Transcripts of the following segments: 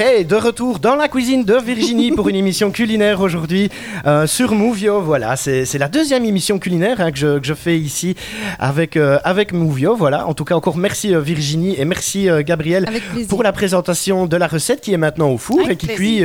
Hey, de retour dans la cuisine de Virginie pour une émission culinaire aujourd'hui euh, sur Mouvio. Voilà, c'est la deuxième émission culinaire hein, que, je, que, je, fais ici avec, euh, avec Mouvio. Voilà, en tout cas, encore merci euh, Virginie et merci Gabriel pour la présentation de la recette qui est maintenant au four et qui, cuit,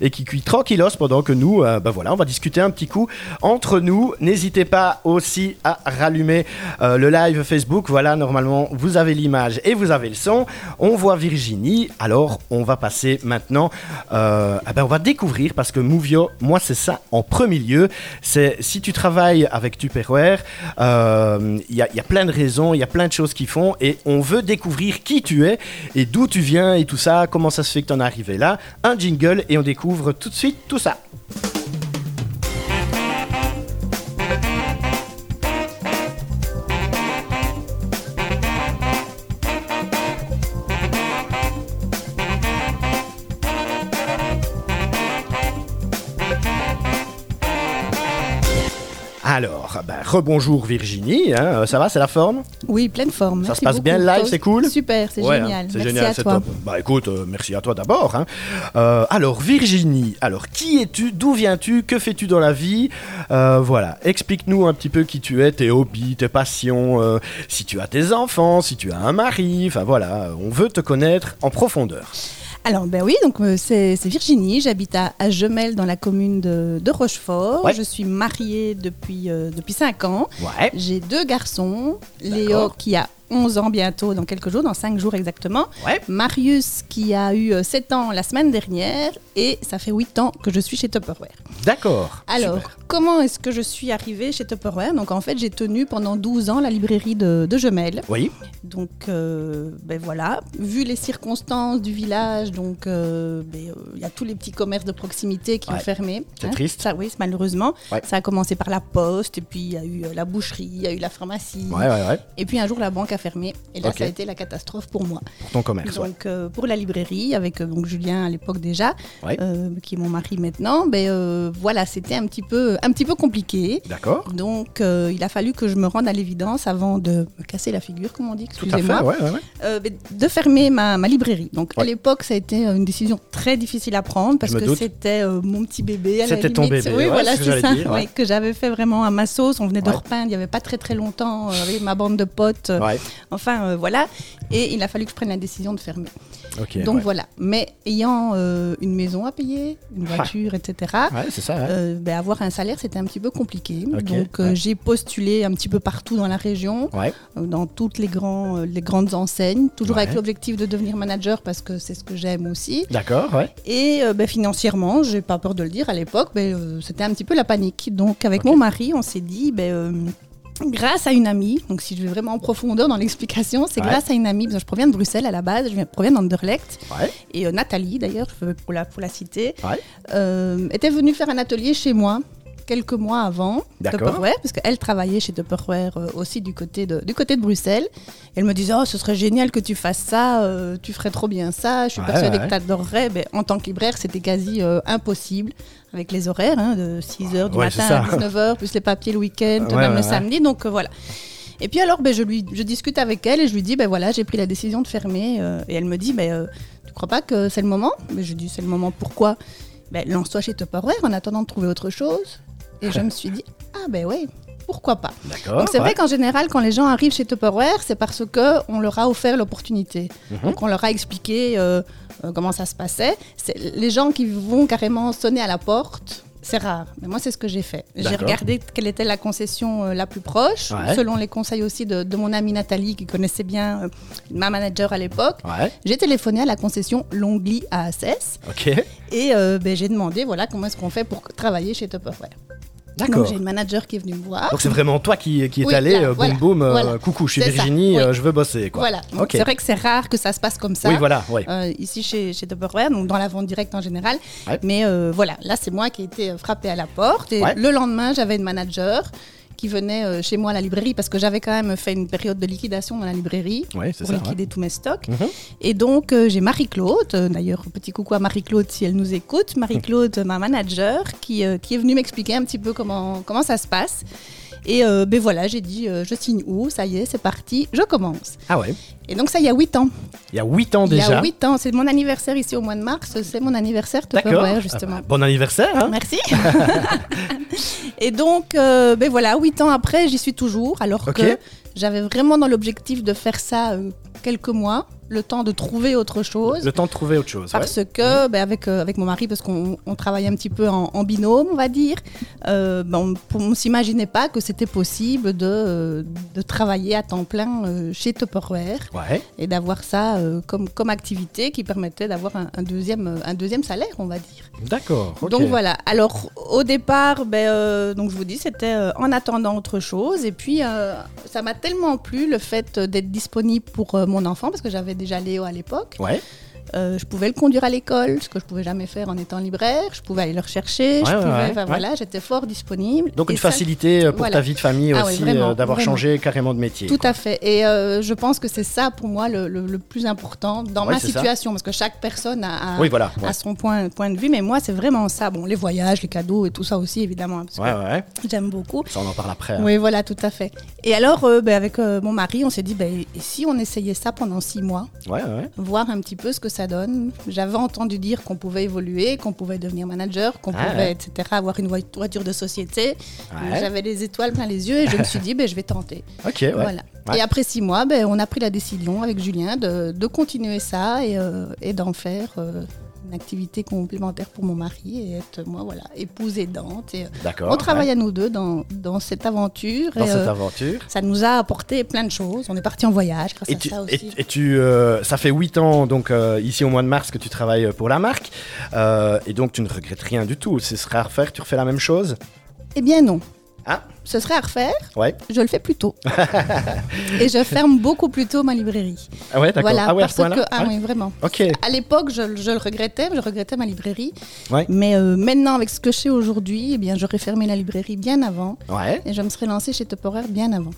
et qui cuit tranquillos pendant que nous, ben voilà, on va discuter un petit coup entre nous. N'hésitez pas aussi à rallumer le live Facebook. Voilà, normalement, vous avez l'image et vous avez le son. On voit Virginie. Alors, on va passer maintenant, euh, eh ben on va découvrir parce que Movio, moi c'est ça en premier lieu. C'est si tu travailles avec Tupperware, il euh, y, y, a plein de raisons, il y a plein de choses qu'ils font et on veut découvrir qui tu es et d'où tu viens et tout ça, comment ça se fait que tu en es arrivé là. Un jingle et on découvre tout de suite tout ça. Alors, ben, rebonjour Virginie, hein, ça va, c'est la forme? Oui, pleine forme. Ça se passe beaucoup. bien live, c'est cool? Super, c'est ouais, génial. Hein, c'est merci génial, c'est top. Bah écoute, euh, merci à toi d'abord. Hein. Euh, alors Virginie, alors qui es-tu? D'où viens-tu? Que fais-tu dans la vie? Euh, Voilà, explique-nous un petit peu qui tu es, tes hobbies, tes passions, euh, si tu as tes enfants, si tu as un mari, enfin voilà, on veut te connaître en profondeur. Alors, ben oui, donc euh, c'est Virginie, j'habite à, à, Gemel dans la commune de, de Rochefort. Ouais. Je suis mariée depuis, euh, depuis 5 ans. Ouais. J'ai deux garçons, Léo qui a 11 ans bientôt, dans quelques jours, dans 5 jours exactement. Ouais. Marius qui a eu 7 ans la semaine dernière et ça fait 8 ans que je suis chez Tupperware. D'accord. Alors, super. comment est-ce que je suis arrivée chez Tupperware? Donc en fait, j'ai tenu pendant 12 ans la librairie de, de Gemel. Oui. Donc, euh, ben voilà, vu les circonstances du village, donc il euh, ben, euh, y a tous les petits commerces de proximité qui Ouais. ont fermé. C'est triste. Ça, oui, malheureusement. Ouais. Ça a commencé par la poste, et puis il y a eu euh, la boucherie, il y a eu la pharmacie. Ouais, ouais, ouais. Et puis un jour, la banque a fermé. Et là, ça a été la catastrophe pour moi. Pour ton commerce. ouais. Donc, euh, pour la librairie, avec euh, donc, Julien à l'époque déjà, Ouais. euh, qui est mon mari maintenant, ben, euh, voilà, c'était un, petit peu- un petit peu compliqué. D'accord. Donc, il a fallu que je me rende à l'évidence avant de me casser la figure, comme on dit, excusez-moi, ouais, mais de fermer ma, ma librairie. Donc, à l'époque, ça a été une décision très difficile à prendre parce que c'était mon petit bébé. C'était ton bébé, Oui, voilà, c'est ça. dire, que j'avais fait vraiment à ma sauce. On venait de repeindre il n'y avait pas très très longtemps avec ma bande de potes. Ouais. Enfin, euh, voilà. Et il a fallu que je prenne la décision de fermer. Ok. Donc ouais. voilà. Mais ayant euh, une maison à payer, une voiture, etc., Ouais, c'est ça. euh, ben, avoir un salaire, c'était un petit peu compliqué. Donc j'ai postulé un petit peu partout dans la région, dans toutes les, grands, les grandes enseignes, toujours avec l'objectif de devenir manager parce que c'est ce que j'aime aussi. D'accord, ouais. Et ben, financièrement, j'ai pas peur de le dire, à l'époque, ben, c'était un petit peu la panique. Donc avec mon mari, on s'est dit, ben, grâce à une amie, donc si je vais vraiment en profondeur dans l'explication, c'est Ouais. grâce à une amie, parce que je proviens de Bruxelles à la base, je viens- proviens d'Anderlecht, Ouais. et euh, Nathalie d'ailleurs, je veux- pour la, pour la citer, Ouais. euh, était venue faire un atelier chez moi quelques mois avant. Tupperware, parce qu'elle travaillait chez Tupperware euh, aussi du côté, de, du côté de Bruxelles. Elle me disait, oh, ce serait génial que tu fasses ça, euh, tu ferais trop bien ça, je suis Ouais, persuadée ouais. que tu adorerais. Ben, en tant que libraire, c'était quasi euh, impossible, avec les horaires, hein, de 6h du Ouais, matin à ça. 19h, plus les papiers le week-end, même le samedi, donc voilà. Et puis alors, ben, je, lui, je discute avec elle et je lui dis, ben voilà, j'ai pris la décision de fermer. euh, et elle me dit, ben, euh, tu crois pas que c'est le moment? Mais je dis, c'est le moment, pourquoi? Ben, Lance-toi chez Tupperware en attendant de trouver autre chose. Et je me suis dit, ah ben ouais, pourquoi pas D'accord. donc c'est ouais. vrai qu'en général, quand les gens arrivent chez Tupperware, c'est parce que on leur a offert l'opportunité. Mhm. Donc on leur a expliqué euh, euh, comment ça se passait. C'est- Les gens qui vont carrément sonner à la porte, c'est rare. Mais moi, c'est ce que j'ai fait. J'ai regardé quelle était la concession euh, la plus proche, Ouais. selon les conseils aussi de, de mon amie Nathalie, qui connaissait bien ma manager à l'époque. Ouais. J'ai téléphoné à la concession Longly à Assès et ben, j'ai demandé voilà, comment est-ce qu'on fait pour travailler chez Tupperware. D'accord. j'ai une manager qui est venue me voir. Donc c'est vraiment toi qui, qui est Oui, allé, là, euh, boum voilà, boum, euh, coucou, je suis Virginie, oui. euh, je veux bosser quoi. Voilà, c'est vrai que c'est rare que ça se passe comme ça. Oui, voilà, euh, ici chez, chez Tupperware, donc dans la vente directe en général. Ouais. Mais voilà, là c'est moi qui ai été frappée à la porte. Et Ouais. le lendemain, j'avais une manager qui venait euh, chez moi à la librairie parce que j'avais quand même fait une période de liquidation dans la librairie Ouais, pour ça. liquider tous mes stocks. Mhm. Et donc euh, j'ai Marie-Claude, euh, d'ailleurs petit coucou à Marie-Claude si elle nous écoute, Marie-Claude, ma manager, qui, qui est venue m'expliquer un petit peu comment, comment ça se passe. Et euh, ben voilà, j'ai dit, euh, je signe où Ça y est, c'est parti, je commence. Ah ouais. Et donc ça, il y a 8 ans. Il y a 8 ans Il y déjà. a 8 ans, c'est mon anniversaire ici au mois de mars, c'est mon anniversaire D'accord. Tupperware justement. Ah bah, bon anniversaire. Hein Merci. et donc, euh, ben voilà, 8 ans après, j'y suis toujours, alors que j'avais vraiment dans l'objectif de faire ça quelques mois, le temps de trouver autre chose. Le temps de trouver autre chose. ouais. Parce que, ben, avec, euh, avec mon mari, parce qu'on on travaille un petit peu en, en binôme, on va dire, euh, ben, on ne s'imaginait pas que c'était possible de, euh, de travailler à temps plein euh, chez Tupperware Ouais. et d'avoir ça comme, comme activité qui permettait d'avoir un, un deuxième, un deuxième salaire, on va dire. D'accord. Donc voilà. Alors au départ, euh, donc je vous dis, c'était en attendant autre chose. Et puis ça m'a tellement plu le fait d'être disponible pour mon enfant parce que j'avais déjà Léo à l'époque. Euh, je pouvais le conduire à l'école, ce que je pouvais jamais faire en étant libraire. Je pouvais aller le rechercher. je Ouais, ouais, pouvais, ouais, enfin, ouais. voilà, j'étais fort disponible. Donc Et une ça- facilité euh, pour voilà. ta vie de famille Ah aussi euh, d'avoir changé carrément de métier. Tout quoi. à fait. Et euh, je pense que c'est ça pour moi le, le- le plus important dans ma ça. situation, parce que chaque personne a, a- Oui, voilà. A son point, point de vue. Mais moi, c'est vraiment ça. Bon, les voyages, les cadeaux et tout ça aussi, évidemment, parce que j'aime beaucoup. Ça, on en parle après. hein. Oui, voilà, tout à fait. Et alors, ben, avec mon mari, on s'est dit, ben, si on essayait ça pendant six mois, voir un petit peu ce que ça donne. J'avais entendu dire qu'on pouvait évoluer, qu'on pouvait devenir manager, qu'on Ah pouvait, ouais. etc., avoir une voi- voiture de société. Ouais. J'avais les étoiles plein les yeux et je me suis dit, ben, je vais tenter. Ok, ouais. Voilà. Et après six mois, ben, on a pris la décision avec Julien de, de continuer ça et, euh, et d'en faire euh, une activité complémentaire pour mon mari et être, moi, voilà, épouse aidante. Et, D'accord. on travaille ouais. à nous deux dans, dans cette aventure. dans et, cette euh, aventure. ça nous a apporté plein de choses. On est parti en voyage grâce Et à tu, ça aussi. et tu, euh, ça fait 8 ans, donc euh, ici au mois de mars, que tu travailles pour la marque. Et donc tu ne regrettes rien du tout. Ce serait à refaire, tu refais la même chose? Eh bien non. Ah, Ce serait à refaire. ouais. Je le fais plus tôt. et je ferme beaucoup plus tôt ma librairie. Ah ouais, d'accord. Voilà, ah ouais, parce que ah Ouais. oui, vraiment. Ok. À l'époque, je, je le regrettais, je regrettais ma librairie. Ouais. Mais euh, maintenant, avec ce que je sais aujourd'hui, eh bien, j'aurais fermé la librairie bien avant Ouais. et je me serais lancée chez Tupperware bien avant.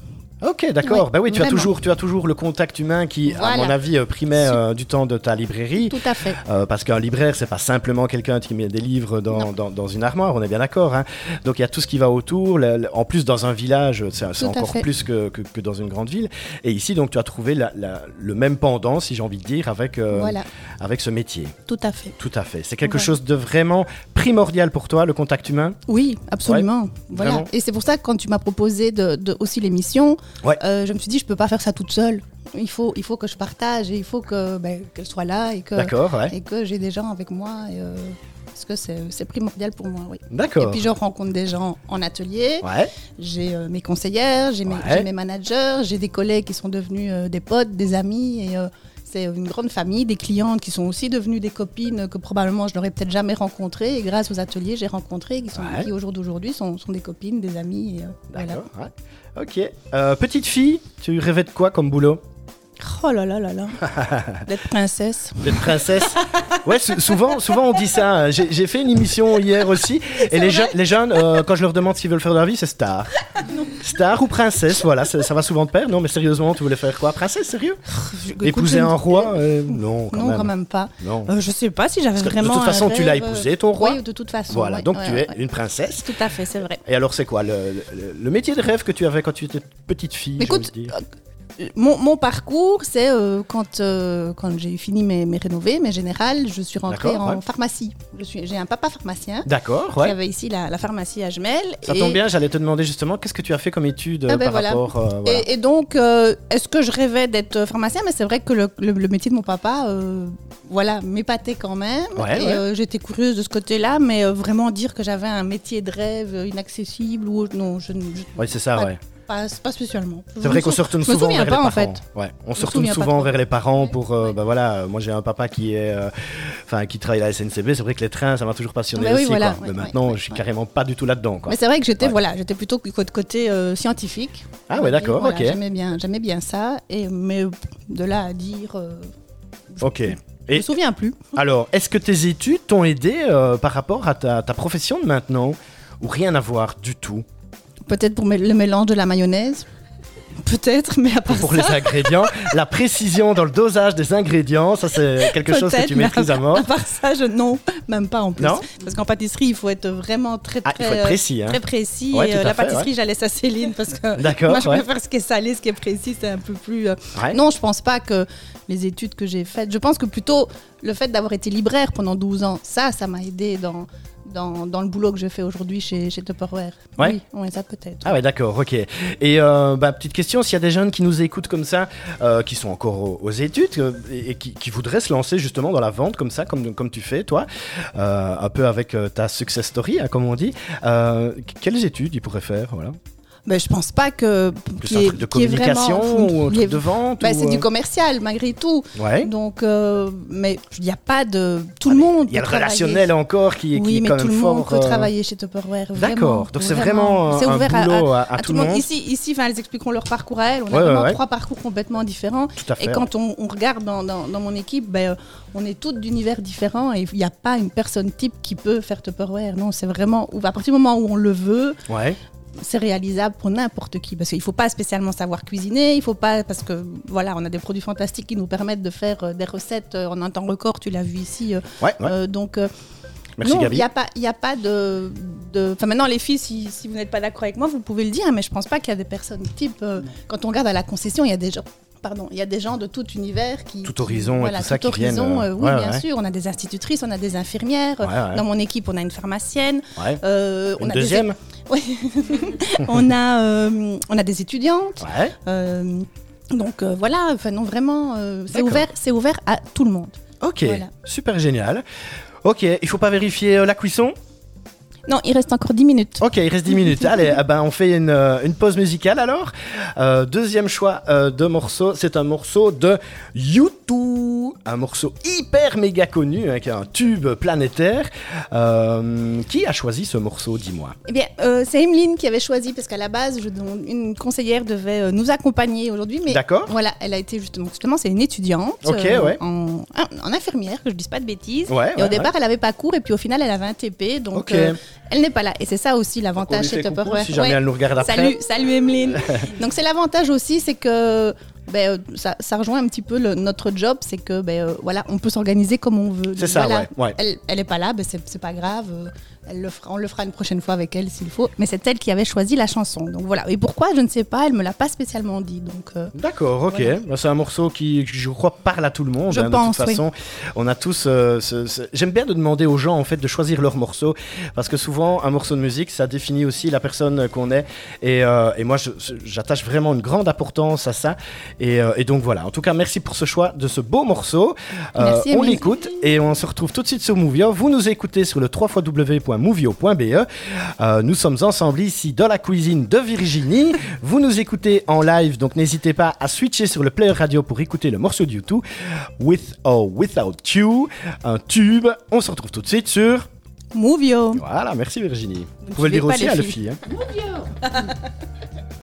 Ok, d'accord. Ouais, bah oui, tu as toujours, tu as toujours le contact humain qui, à mon avis, euh, primait euh, du temps de ta librairie. Tout à fait. Euh, parce qu'un libraire, c'est pas simplement quelqu'un qui met des livres dans, dans, dans une armoire, on est bien d'accord. hein. Donc il y a tout ce qui va autour. le- le- en plus, dans un village, c'est encore plus que, que, que dans une grande ville. Et ici, donc, tu as trouvé la- la- le même pendant, si j'ai envie de dire, avec, euh, Voilà, avec ce métier. tout à fait. Tout à fait. C'est quelque Ouais. chose de vraiment primordial pour toi, le contact humain? Oui, absolument. voilà. vraiment. Et c'est pour ça que quand tu m'as proposé de, de- aussi l'émission, Ouais. euh, je me suis dit, je peux pas faire ça toute seule. Il faut, il faut que je partage et il faut que ben, qu'elle soit là et que, ouais. et que j'ai des gens avec moi. et, euh, parce que c'est primordial pour moi, oui. Et D'accord. puis je rencontre des gens en atelier, Ouais. j'ai euh, mes conseillères, j'ai mes, mes managers, j'ai des collègues qui sont devenus des potes, des amis et c'est une grande famille, des clientes qui sont aussi devenues des copines que probablement je n'aurais peut-être jamais rencontrées et grâce aux ateliers j'ai rencontré qui sont Ouais. qui au jour d'aujourd'hui sont, sont des copines, des amis et, euh, voilà. D'accord. ouais. Ok. Euh, petite fille, tu rêvais de quoi comme boulot? Oh là là là là, d'être princesse. D'être princesse Ouais, sou- souvent, souvent on dit ça. hein. J'ai fait une émission hier aussi. Et les, je- les jeunes, euh, quand je leur demande qu'ils veulent faire de leur vie, c'est star. Star ou princesse, voilà, ça, ça va souvent de pair. Non, mais sérieusement, tu voulais faire quoi? Princesse, sérieux? Épouser un roi Euh, Non, quand Non, même. quand même pas. Non. Euh, je sais pas si j'avais Parce que vraiment. de toute un façon, tu l'as rêve, épousé, ton roi. Oui, de toute façon. Voilà, ouais, donc ouais, tu es ouais. une princesse. Tout à fait, c'est vrai. Et alors, c'est quoi le, le- le métier de rêve que tu avais quand tu étais petite fille j'ai Écoute, envie de dire? Mon, mon parcours, c'est euh, quand, euh, quand j'ai fini mes, mes rénovés, mes générales, je suis rentrée en ouais. pharmacie. J'ai un papa pharmacien D'accord, qui ouais. avait ici la, la pharmacie à Gemel. Ça et, tombe bien, j'allais te demander justement qu'est-ce que tu as fait comme étude Ah ben par voilà. rapport. euh, voilà. Et, et donc, euh, est-ce que je rêvais d'être pharmacien? Mais c'est vrai que le, le- le métier de mon papa, voilà, m'épatait quand même. Ouais, et ouais. j'étais curieuse de ce côté-là, mais vraiment dire que j'avais un métier de rêve inaccessible ou non, je ne. Oui, c'est ça, pas- ouais. Pas, pas spécialement. Je C'est vrai qu'on se retourne je souvent vers pas, les en parents. fait. Ouais, on se retourne souvent vers les parents pour. euh, bah voilà, moi j'ai un papa qui est, euh, enfin qui travaille à la SNCB. C'est vrai que les trains, ça m'a toujours passionné Bah oui, aussi. voilà, quoi. ouais, Mais maintenant, je suis carrément pas du tout là-dedans. Quoi. Mais c'est vrai que j'étais voilà, j'étais plutôt côté- euh, scientifique. Ah ouais, d'accord, Voilà, ok, J'aimais bien, j'aimais bien ça. Et mais de là à dire, euh, ok. je Et me souviens plus. alors, est-ce que tes études t'ont aidé par rapport à ta, ta profession de maintenant? Ou rien à voir du tout? Peut-être pour le mélange de la mayonnaise. peut-être, mais à part pour ça, les ingrédients. La précision dans le dosage des ingrédients, ça c'est quelque chose que tu maîtrises à mort. À part ça, je, non, même pas en plus. Non? Parce qu'en pâtisserie, il faut être vraiment très, Ah, très, il faut être précis. Hein. très précis. Ouais, euh, la fait, pâtisserie, j'allais à Céline parce que D'accord, moi, je ouais. préfère ce qui est salé, ce qui est précis, c'est un peu plus. euh, Ouais. Non, je pense pas que les études que j'ai faites. Je pense que plutôt le fait d'avoir été libraire pendant 12 ans, ça, ça m'a aidé dans, dans, dans le boulot que je fais aujourd'hui chez, chez Tupperware. Ouais. Oui, ouais, ça peut-être. Ah ouais, d'accord, ok. Et euh, bah, petite question, s'il y a des jeunes qui nous écoutent comme ça, euh, qui sont encore aux, aux études euh, et, et qui, qui voudraient se lancer justement dans la vente comme ça, comme, comme tu fais toi, un peu avec ta success story, hein, comme on dit, quelles études ils pourraient faire voilà? Mais je pense pas que. Plus un truc de communication vraiment- ou un truc de vente ou, c'est euh, du commercial malgré tout. Ouais. Donc, euh, mais il n'y a pas de. Tout le monde. Il y a le travailler. relationnel encore qui, qui Oui, est mais quand tout même le fort. monde peut euh, travailler chez Tupperware. vraiment, D'accord, donc c'est vraiment un ouvert à- boulot à, à, à tout le monde. monde. Ici, ici elles expliqueront leur parcours à elles. On a Ouais, vraiment ouais. trois parcours complètement différents. Tout à fait. Et quand on, on regarde dans, dans- dans mon équipe, ben, euh, on est toutes d'univers différents et il n'y a pas une personne type qui peut faire Tupperware. Non, c'est vraiment. À partir du moment où on le veut. C'est réalisable pour n'importe qui. Parce qu'il ne faut pas spécialement savoir cuisiner, il faut pas. Parce que voilà, on a des produits fantastiques qui nous permettent de faire euh, des recettes euh, en un temps record, tu l'as vu ici. euh, Ouais, ouais. euh, donc. Merci non, il Gabi. n'y a pas, il y a pas de, de- Enfin, maintenant, les filles, si, si vous n'êtes pas d'accord avec moi, vous pouvez le dire, mais je pense pas qu'il y a des personnes type. euh, quand on regarde à la concession, il y a des gens. Pardon, il y a des gens de tout univers qui. Tout qui- horizon et tout ça qui horizon, viennent, euh, oui, ouais, bien ouais. sûr. On a des institutrices, on a des infirmières. Ouais, ouais. Dans mon équipe, on a une pharmacienne. Ouais. euh, on a des- deuxième on a, euh, on a des étudiantes. Ouais. euh, donc euh, voilà, enfin non vraiment, c'est ouvert, c'est ouvert à tout le monde. Ok, Voilà. super génial. Ok, il faut pas vérifier la cuisson? Non, il reste encore 10 minutes. Ok, il reste 10 minutes. Allez, ah ben, on fait une, une pause musicale alors. Deuxième choix de morceau, c'est un morceau de U2, un morceau hyper méga connu, hein, qui est un tube planétaire. Euh, qui a choisi ce morceau, dis-moi? Eh bien, euh, c'est Emeline qui avait choisi parce qu'à la base, je, une conseillère devait euh, nous accompagner aujourd'hui, mais D'accord voilà, elle a été justement, justement, c'est une étudiante ouais. en, en infirmière, que je dise pas de bêtises. Ouais, et au départ, elle avait pas cours et puis au final, elle avait un TP, donc elle n'est pas là. Et c'est ça aussi l'avantage chez Tupperware. si jamais elle nous regarde après. Salut, salut Emeline. Donc c'est l'avantage aussi, c'est que ben, euh, ça, ça rejoint un petit peu le- notre job, c'est que ben, euh, voilà, on peut s'organiser comme on veut. C'est ça, voilà, ouais, ouais. Elle, elle est pas là, ben, c'est pas grave. euh, Elle le fera, on le fera une prochaine fois avec elle s'il faut. Mais c'est elle qui avait choisi la chanson. Donc voilà. Et pourquoi Je ne sais pas. Elle me l'a pas spécialement dit. Donc euh, D'accord, ok. Voilà. Bah, C'est un morceau qui, je crois, parle à tout le monde. Je hein, de toute oui. façon, on a tous. euh, ce- ce- J'aime bien de demander aux gens en fait de choisir leur morceau parce que souvent un morceau de musique, ça définit aussi la personne qu'on est. Et, euh, et moi, j'attache vraiment une grande importance à ça. Et, euh, et donc voilà. En tout cas, merci pour ce choix de ce beau morceau. Euh, Merci, on l'écoute et on se retrouve tout de suite sur Movio. Vous nous écoutez sur le www.movio.be. Euh, nous sommes ensemble ici dans la cuisine de Virginie. Vous nous écoutez en live, donc n'hésitez pas à switcher sur le player radio pour écouter le morceau de YouTube, With or Without You, un tube. On se retrouve tout de suite sur. Movio. Voilà, merci Virginie. Vous pouvez le dire aussi à filles. hein.